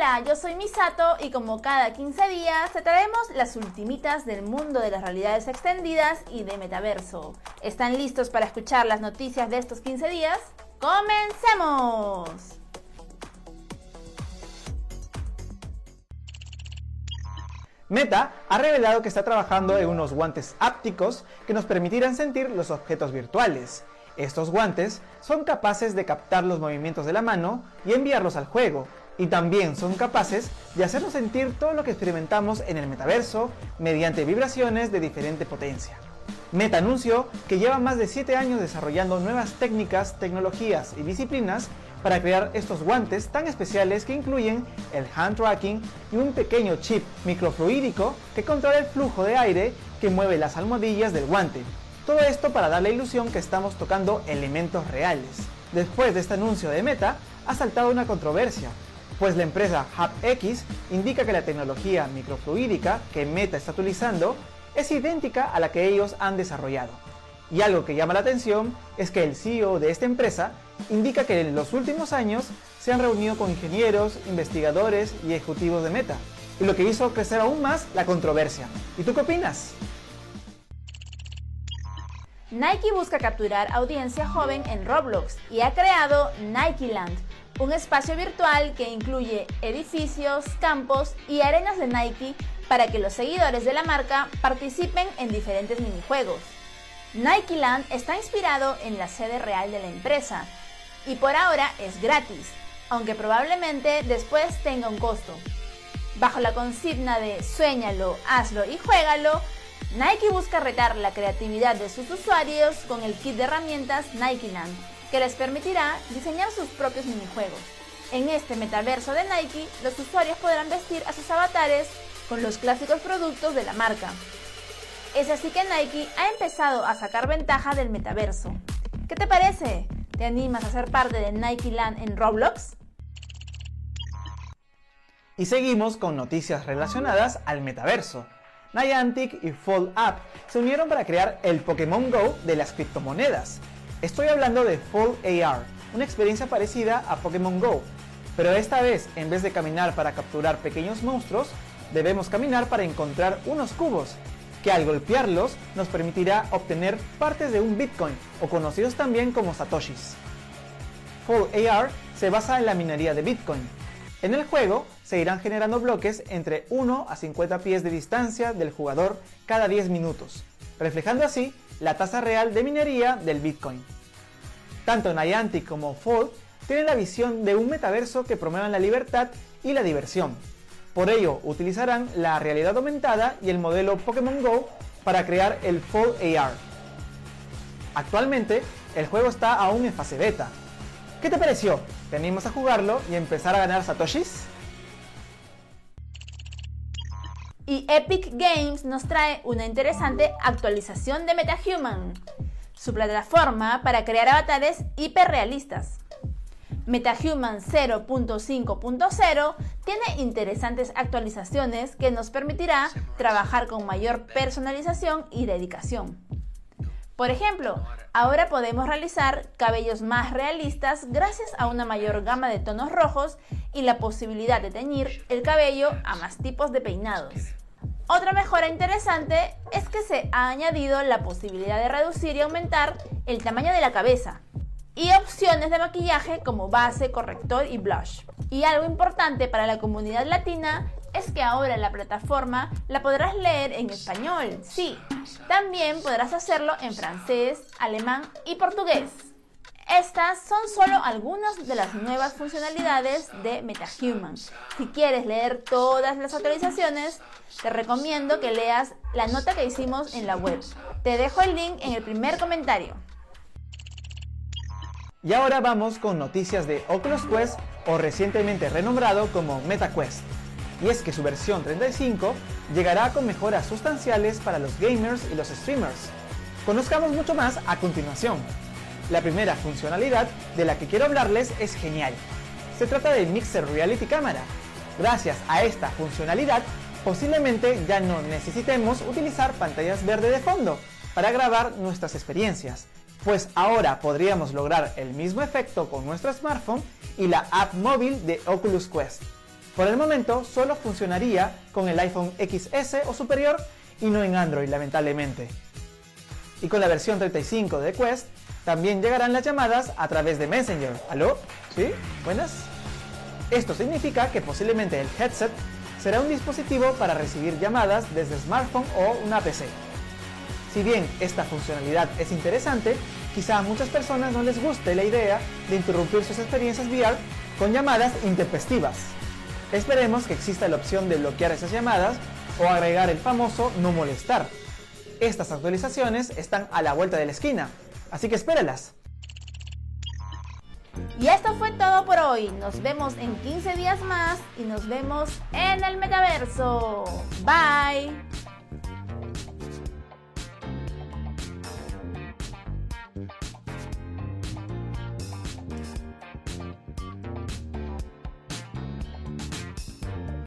Hola, yo soy Misato y como cada 15 días te traemos las ultimitas del mundo de las realidades extendidas y de metaverso. ¿Están listos para escuchar las noticias de estos 15 días? ¡Comencemos! Meta ha revelado que está trabajando en unos guantes ápticos que nos permitirán sentir los objetos virtuales. Estos guantes son capaces de captar los movimientos de la mano y enviarlos al juego, y también son capaces de hacernos sentir todo lo que experimentamos en el metaverso mediante vibraciones de diferente potencia. Meta anunció que lleva más de 7 años desarrollando nuevas técnicas, tecnologías y disciplinas para crear estos guantes tan especiales que incluyen el hand tracking y un pequeño chip microfluídico que controla el flujo de aire que mueve las almohadillas del guante. Todo esto para dar la ilusión que estamos tocando elementos reales. Después de este anuncio de Meta, ha saltado una controversia, pues la empresa HubX indica que la tecnología microfluídica que Meta está utilizando es idéntica a la que ellos han desarrollado. Y algo que llama la atención es que el CEO de esta empresa indica que en los últimos años se han reunido con ingenieros, investigadores y ejecutivos de Meta, y lo que hizo crecer aún más la controversia. ¿Y tú qué opinas? Nike busca capturar audiencia joven en Roblox y ha creado Nike Land, un espacio virtual que incluye edificios, campos y arenas de Nike para que los seguidores de la marca participen en diferentes minijuegos. Nike Land está inspirado en la sede real de la empresa y por ahora es gratis, aunque probablemente después tenga un costo. Bajo la consigna de suéñalo, hazlo y juégalo, Nike busca retar la creatividad de sus usuarios con el kit de herramientas Nike Land, que les permitirá diseñar sus propios minijuegos. En este metaverso de Nike, los usuarios podrán vestir a sus avatares con los clásicos productos de la marca. Es así que Nike ha empezado a sacar ventaja del metaverso. ¿Qué te parece? ¿Te animas a ser parte de Nike Land en Roblox? Y seguimos con noticias relacionadas al metaverso. Niantic y Fold Up se unieron para crear el Pokémon Go de las criptomonedas. Estoy hablando de Fold AR, una experiencia parecida a Pokémon Go, pero esta vez en vez de caminar para capturar pequeños monstruos, debemos caminar para encontrar unos cubos, que al golpearlos nos permitirá obtener partes de un Bitcoin, o conocidos también como Satoshis. Fold AR se basa en la minería de Bitcoin. En el juego se irán generando bloques entre 1 a 50 pies de distancia del jugador cada 10 minutos, reflejando así la tasa real de minería del Bitcoin. Tanto Niantic como Fold tienen la visión de un metaverso que promueva la libertad y la diversión. Por ello, utilizarán la realidad aumentada y el modelo Pokémon Go para crear el Fold AR. Actualmente, el juego está aún en fase beta. ¿Qué te pareció? ¿Te animas a jugarlo y empezar a ganar satoshis? Y Epic Games nos trae una interesante actualización de MetaHuman, su plataforma para crear avatares hiperrealistas. MetaHuman 0.5.0 tiene interesantes actualizaciones que nos permitirá trabajar con mayor personalización y dedicación. Por ejemplo, ahora podemos realizar cabellos más realistas gracias a una mayor gama de tonos rojos y la posibilidad de teñir el cabello a más tipos de peinados. Otra mejora interesante es que se ha añadido la posibilidad de reducir y aumentar el tamaño de la cabeza y opciones de maquillaje como base, corrector y blush. Y algo importante para la comunidad latina es que ahora la plataforma la podrás leer en español, sí. También podrás hacerlo en francés, alemán y portugués. Estas son solo algunas de las nuevas funcionalidades de MetaHuman. Si quieres leer todas las actualizaciones, te recomiendo que leas la nota que hicimos en la web. Te dejo el link en el primer comentario. Y ahora vamos con noticias de Oculus Quest o recientemente renombrado como MetaQuest. Y es que su versión 35 llegará con mejoras sustanciales para los gamers y los streamers. Conozcamos mucho más a continuación. La primera funcionalidad de la que quiero hablarles es genial. Se trata de Mixer Reality Camera. Gracias a esta funcionalidad, posiblemente ya no necesitemos utilizar pantallas verde de fondo para grabar nuestras experiencias, pues ahora podríamos lograr el mismo efecto con nuestro smartphone y la app móvil de Oculus Quest. Por el momento solo funcionaría con el iPhone XS o superior y no en Android lamentablemente. Y con la versión 35 de Quest también llegarán las llamadas a través de Messenger. ¿Aló? ¿Sí? ¿Buenas? Esto significa que posiblemente el headset será un dispositivo para recibir llamadas desde smartphone o una PC. Si bien esta funcionalidad es interesante, quizá a muchas personas no les guste la idea de interrumpir sus experiencias VR con llamadas intempestivas. Esperemos que exista la opción de bloquear esas llamadas o agregar el famoso no molestar. Estas actualizaciones están a la vuelta de la esquina, así que espéralas. Y esto fue todo por hoy. Nos vemos en 15 días más y nos vemos en el metaverso. Bye.